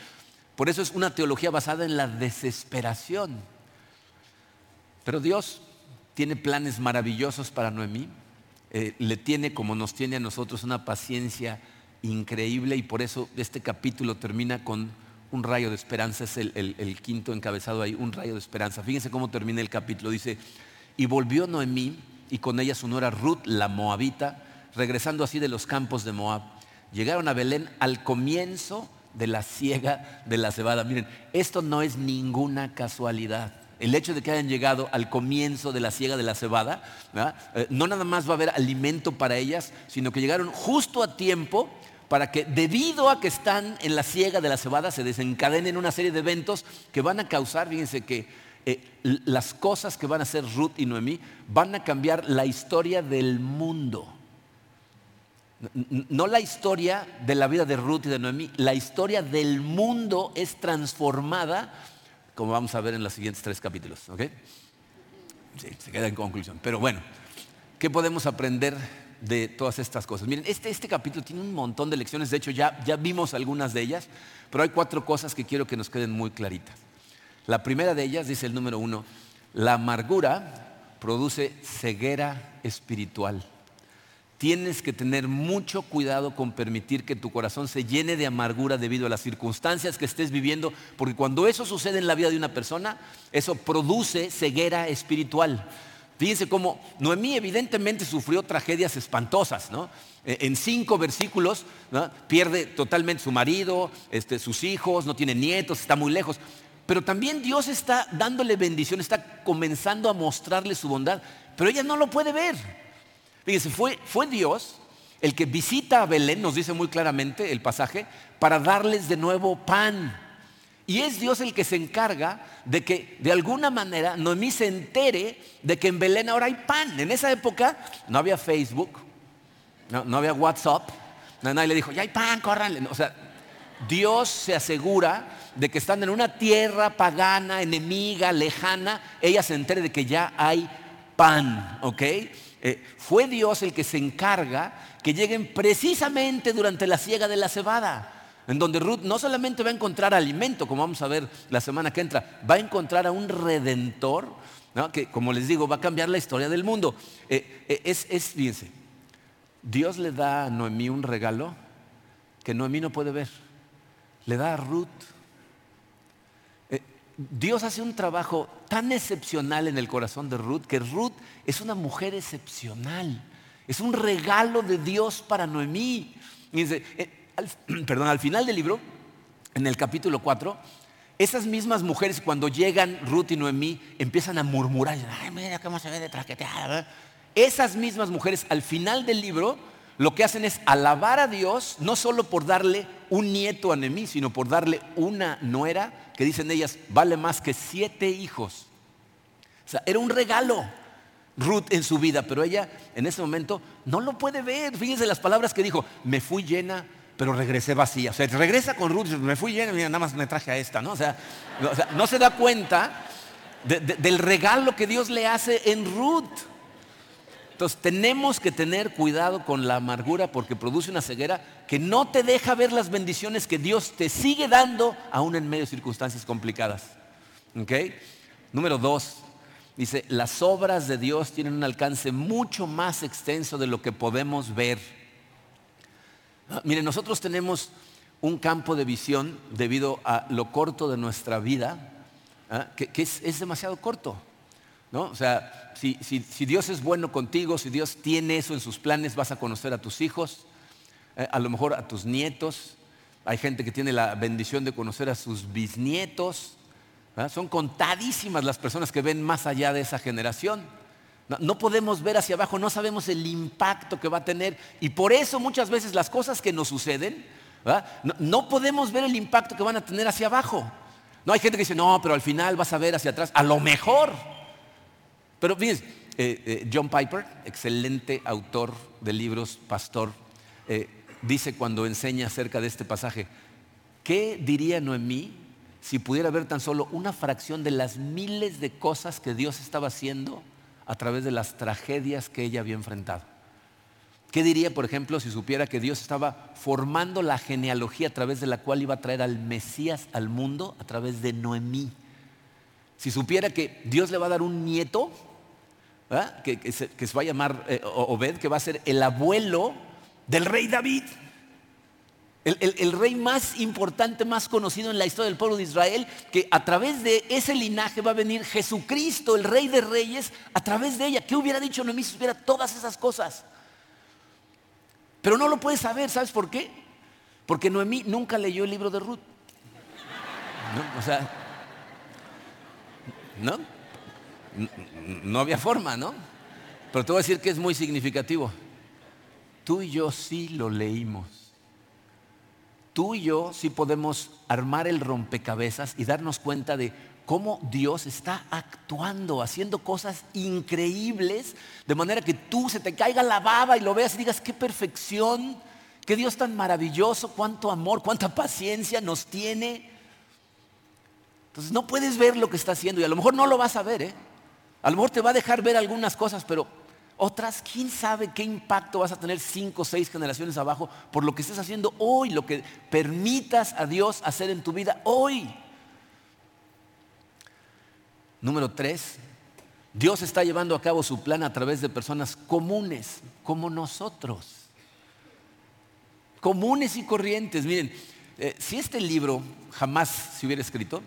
B: Por eso es una teología basada en la desesperación. Pero Dios tiene planes maravillosos para Noemí. Eh, le tiene, como nos tiene a nosotros, una paciencia increíble y por eso este capítulo termina con un rayo de esperanza, es el, quinto encabezado ahí, un rayo de esperanza. Fíjense cómo termina el capítulo. Dice, y volvió Noemí y con ella su nuera Ruth, la moabita, regresando así de los campos de Moab. Llegaron a Belén al comienzo de la siega de la cebada. Miren, esto no es ninguna casualidad. El hecho de que hayan llegado al comienzo de la siega de la cebada, eh, no nada más va a haber alimento para ellas, sino que llegaron justo a tiempo para que debido a que están en la siega de la cebada se desencadenen una serie de eventos que van a causar, fíjense que eh, las cosas que van a hacer Ruth y Noemí van a cambiar la historia del mundo. No la historia de la vida de Ruth y de Noemí, la historia del mundo es transformada, como vamos a ver en los siguientes tres capítulos. ¿ok? Sí, se queda en conclusión. Pero bueno, ¿qué podemos aprender de todas estas cosas? Miren, este, este capítulo tiene un montón de lecciones, de hecho ya, ya vimos algunas de ellas, pero hay cuatro cosas que quiero que nos queden muy claritas. La primera de ellas, dice el número uno, la amargura produce ceguera espiritual. Tienes que tener mucho cuidado con permitir que tu corazón se llene de amargura debido a las circunstancias que estés viviendo, porque cuando eso sucede en la vida de una persona, eso produce ceguera espiritual. Fíjense cómo Noemí evidentemente sufrió tragedias espantosas, ¿no? E, en cinco versículos pierde totalmente su marido, este, sus hijos, no tiene nietos, está muy lejos. Pero también Dios está dándole bendición, está comenzando a mostrarle su bondad, pero ella no lo puede ver. Fíjense, fue, fue Dios el que visita a Belén, nos dice muy claramente el pasaje, para darles de nuevo pan. Y es Dios el que se encarga de que de alguna manera Noemí se entere de que en Belén ahora hay pan. En esa época no había Facebook, no, había WhatsApp, nadie le dijo, ya hay pan, corran. O sea, Dios se asegura de que están en una tierra pagana, enemiga, lejana, ella se entere de que ya hay pan, ¿ok? Eh, fue Dios el que se encarga que lleguen precisamente durante la siega de la cebada, en donde Ruth no solamente va a encontrar alimento, como vamos a ver la semana que entra, va a encontrar a un redentor, que como les digo, va a cambiar la historia del mundo. Eh, eh, es, es, fíjense, Dios le da a Noemí un regalo que Noemí no puede ver. Le da a Ruth Dios hace un trabajo tan excepcional en el corazón de Ruth que Ruth es una mujer excepcional. Es un regalo de Dios para Noemí. Eh, perdón, al final del libro, en el capítulo 4, esas mismas mujeres cuando llegan Ruth y Noemí empiezan a murmurar. Esas mismas mujeres al final del libro lo que hacen es alabar a Dios, no solo por darle un nieto a Noemí, sino por darle una nuera que dicen ellas, vale más que siete hijos. O sea, era un regalo Ruth en su vida, pero ella en ese momento no lo puede ver. Fíjense las palabras que dijo, me fui llena, pero regresé vacía. O sea, regresa con Ruth, me fui llena, y nada más me traje a esta, ¿no? O sea, no se da cuenta del regalo que Dios le hace en Ruth. Entonces tenemos que tener cuidado con la amargura porque produce una ceguera que no te deja ver las bendiciones que Dios te sigue dando aún en medio de circunstancias complicadas. Número dos, dice, las obras de Dios tienen un alcance mucho más extenso de lo que podemos ver. Ah, Miren, nosotros tenemos un campo de visión debido a lo corto de nuestra vida, ¿ah? que, es demasiado corto. O sea, si, Dios es bueno contigo, si Dios tiene eso en sus planes, vas a conocer a tus hijos, eh, a lo mejor a tus nietos. Hay gente que tiene la bendición de conocer a sus bisnietos. Son contadísimas las personas que ven más allá de esa generación. No, podemos ver hacia abajo, no sabemos el impacto que va a tener. Y por eso muchas veces las cosas que nos suceden, no, podemos ver el impacto que van a tener hacia abajo. No hay gente que dice, no, pero al final vas a ver hacia atrás. A lo mejor, pero fíjense, eh, eh, John Piper, excelente autor de libros, pastor, eh, dice cuando enseña acerca de este pasaje, ¿qué diría Noemí si pudiera ver tan solo una fracción de las miles de cosas que Dios estaba haciendo a través de las tragedias que ella había enfrentado? ¿Qué diría, por ejemplo, si supiera que Dios estaba formando la genealogía a través de la cual iba a traer al Mesías al mundo a través de Noemí? Si supiera que Dios le va a dar un nieto que, se, va a llamar eh, Obed, que va a ser el abuelo del rey David. El, rey más importante, más conocido en la historia del pueblo de Israel, que a través de ese linaje va a venir Jesucristo, el rey de reyes, a través de ella. ¿Qué hubiera dicho Noemí si hubiera todas esas cosas? Pero no lo puedes saber, ¿sabes por qué? Porque Noemí nunca leyó el libro de Ruth. ¿No? O sea, ¿no? No había forma, ¿no? Pero te voy a decir que es muy significativo. Tú y yo sí lo leímos tú y yo sí podemos armar el rompecabezas y darnos cuenta de cómo Dios está actuando, haciendo cosas increíbles, de manera que tú se te caiga la baba y lo veas y digas, qué perfección, qué Dios tan maravilloso, cuánto amor, cuánta paciencia nos tiene. Entonces no puedes ver lo que está haciendo y a lo mejor no lo vas a ver, ¿eh? A lo mejor te va a dejar ver algunas cosas, pero otras, quién sabe qué impacto vas a tener cinco o seis generaciones abajo por lo que estés haciendo hoy, lo que permitas a Dios hacer en tu vida hoy. Número tres, Dios está llevando a cabo su plan a través de personas comunes, como nosotros. Comunes y corrientes. Miren, eh, si este libro jamás se hubiera escrito,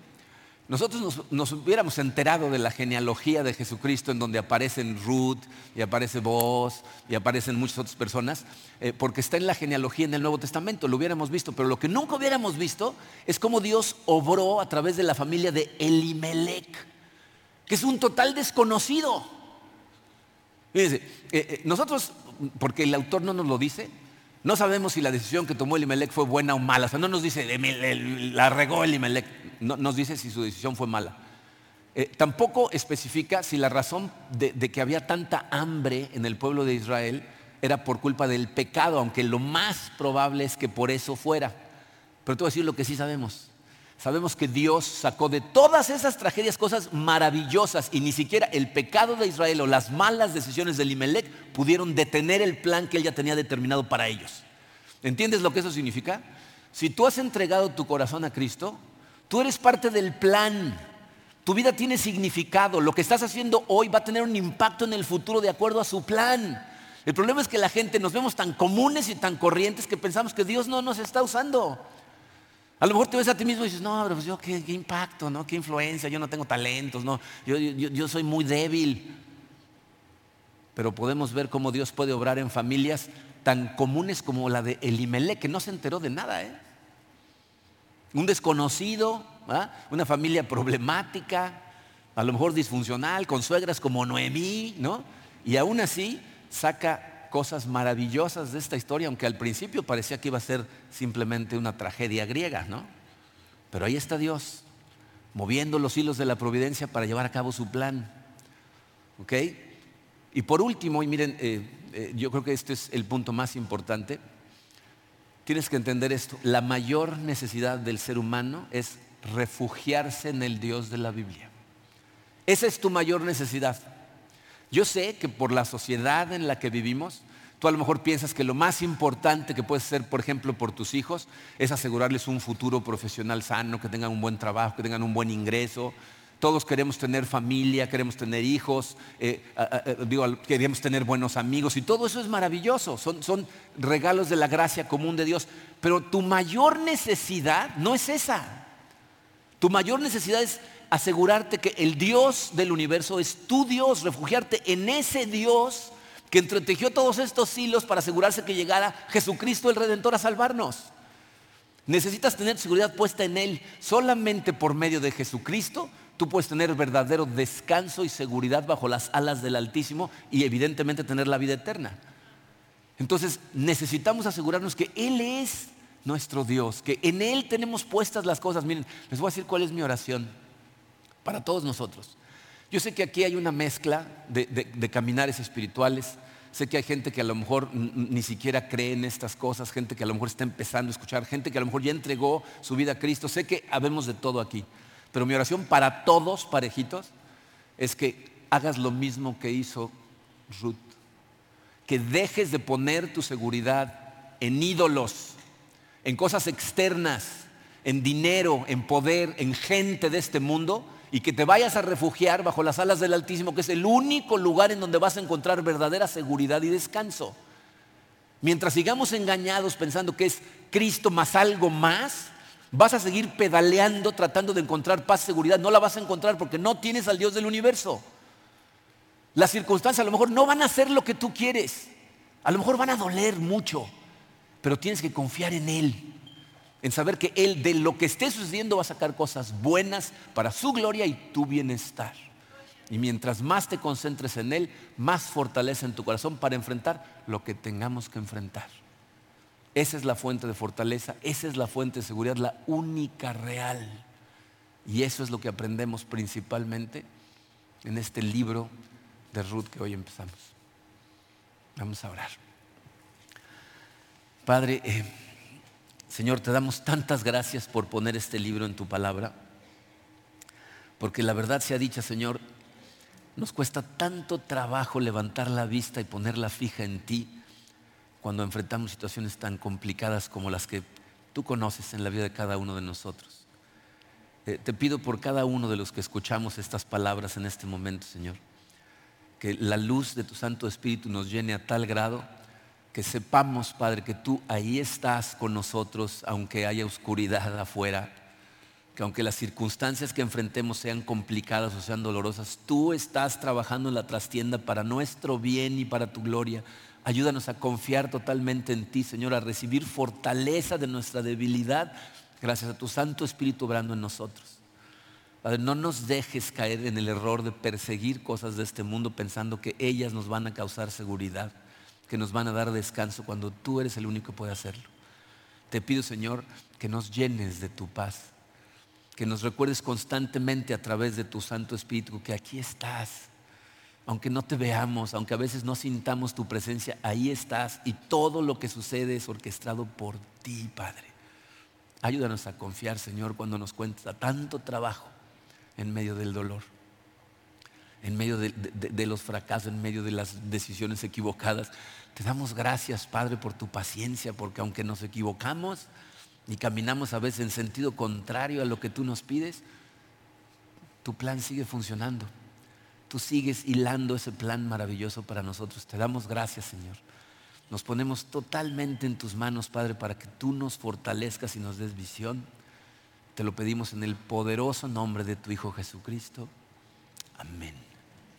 B: nosotros nos, hubiéramos enterado de la genealogía de Jesucristo en donde aparecen Ruth y aparece Boaz y aparecen muchas otras personas, eh, porque está en la genealogía en el Nuevo Testamento, lo hubiéramos visto, pero lo que nunca hubiéramos visto es cómo Dios obró a través de la familia de Elimelech, que es un total desconocido. Fíjense, eh, eh, nosotros, porque el autor no nos lo dice, no sabemos si la decisión que tomó Elimelech fue buena o mala. O sea, no nos dice, la regó Elimelech. No, nos dice si su decisión fue mala. Eh, tampoco especifica si la razón de, que había tanta hambre en el pueblo de Israel era por culpa del pecado, aunque lo más probable es que por eso fuera. Pero te voy a decir lo que sí sabemos. Sabemos que Dios sacó de todas esas tragedias cosas maravillosas y ni siquiera el pecado de Israel o las malas decisiones de Elimelech pudieron detener el plan que él ya tenía determinado para ellos. ¿Entiendes lo que eso significa? Si tú has entregado tu corazón a Cristo, tú eres parte del plan. Tu vida tiene significado. Lo que estás haciendo hoy va a tener un impacto en el futuro de acuerdo a su plan. El problema es que la gente nos vemos tan comunes y tan corrientes que pensamos que Dios no nos está usando. A lo mejor te ves a ti mismo y dices, no, pero pues yo qué, impacto, ¿no? qué influencia, yo no tengo talentos, no, yo, yo soy muy débil. Pero podemos ver cómo Dios puede obrar en familias tan comunes como la de Elimelech, que no se enteró de nada. ¿eh? Un desconocido, ¿ah? una familia problemática, a lo mejor disfuncional, con suegras como Noemí, ¿no? Y aún así saca cosas maravillosas de esta historia, aunque al principio parecía que iba a ser simplemente una tragedia griega, ¿no? Pero ahí está Dios, moviendo los hilos de la providencia para llevar a cabo su plan. ¿Ok? Y por último, y miren, eh, eh, yo creo que este es el punto más importante, tienes que entender esto, la mayor necesidad del ser humano es refugiarse en el Dios de la Biblia. Esa es tu mayor necesidad. Yo sé que por la sociedad en la que vivimos, tú a lo mejor piensas que lo más importante que puedes hacer, por ejemplo, por tus hijos, es asegurarles un futuro profesional sano, que tengan un buen trabajo, que tengan un buen ingreso. Todos queremos tener familia, queremos tener hijos, eh, queremos tener buenos amigos y todo eso es maravilloso, son, son regalos de la gracia común de Dios. Pero tu mayor necesidad no es esa. Tu mayor necesidad es asegurarte que el Dios del universo es tu Dios, refugiarte en ese Dios que entretejió todos estos hilos para asegurarse que llegara Jesucristo el Redentor a salvarnos. Necesitas tener seguridad puesta en Él. Solamente por medio de Jesucristo tú puedes tener verdadero descanso y seguridad bajo las alas del Altísimo y evidentemente tener la vida eterna. Entonces necesitamos asegurarnos que Él es nuestro Dios, que en Él tenemos puestas las cosas. Miren, les voy a decir cuál es mi oración para todos nosotros. Yo sé que aquí hay una mezcla de, caminares espirituales. Sé que hay gente que a lo mejor ni siquiera cree en estas cosas, gente que a lo mejor está empezando a escuchar, gente que a lo mejor ya entregó su vida a Cristo. Sé que habemos de todo aquí. Pero mi oración para todos, parejitos, es que hagas lo mismo que hizo Ruth. Que dejes de poner tu seguridad en ídolos, en cosas externas, en dinero, en poder, en gente de este mundo y que te vayas a refugiar bajo las alas del Altísimo, que es el único lugar en donde vas a encontrar verdadera seguridad y descanso. Mientras sigamos engañados pensando que es Cristo más algo más, vas a seguir pedaleando tratando de encontrar paz, seguridad. No la vas a encontrar porque no tienes al Dios del universo. Las circunstancias a lo mejor no van a ser lo que tú quieres. A lo mejor van a doler mucho, pero tienes que confiar en Él. En saber que Él de lo que esté sucediendo va a sacar cosas buenas para su gloria y tu bienestar. Y mientras más te concentres en Él, más fortaleza en tu corazón para enfrentar lo que tengamos que enfrentar. Esa es la fuente de fortaleza, esa es la fuente de seguridad, la única real. Y eso es lo que aprendemos principalmente en este libro de Ruth que hoy empezamos. Vamos a orar. Padre, eh, Señor, te damos tantas gracias por poner este libro en tu palabra, porque la verdad sea dicha, Señor, nos cuesta tanto trabajo levantar la vista y ponerla fija en ti cuando enfrentamos situaciones tan complicadas como las que tú conoces en la vida de cada uno de nosotros. Eh, te pido por cada uno de los que escuchamos estas palabras en este momento, Señor, que la luz de tu Santo Espíritu nos llene a tal grado que sepamos, Padre, que tú ahí estás con nosotros, aunque haya oscuridad afuera, que aunque las circunstancias que enfrentemos sean complicadas o sean dolorosas, tú estás trabajando en la trastienda para nuestro bien y para tu gloria. Ayúdanos a confiar totalmente en ti, Señor, a recibir fortaleza de nuestra debilidad gracias a tu Santo Espíritu obrando en nosotros. Padre, no nos dejes caer en el error de perseguir cosas de este mundo pensando que ellas nos van a causar seguridad, que nos van a dar descanso cuando tú eres el único que puede hacerlo. Te pido, Señor, que nos llenes de tu paz que nos recuerdes constantemente a través de tu Santo Espíritu que aquí estás. Aunque no te veamos, aunque a veces no sintamos tu presencia, ahí estás y todo lo que sucede es orquestado por ti, Padre. Ayúdanos a confiar, Señor, cuando nos cuenta tanto trabajo en medio del dolor, en medio de, los fracasos, en medio de las decisiones equivocadas. Te damos gracias, Padre, por tu paciencia, porque aunque nos equivocamos, y caminamos a veces en sentido contrario a lo que tú nos pides, tu plan sigue funcionando. Tú sigues hilando ese plan maravilloso para nosotros. Te damos gracias, Señor. Nos ponemos totalmente en tus manos, Padre, para que tú nos fortalezcas y nos des visión. Te lo pedimos en el poderoso nombre de tu Hijo Jesucristo. Amén.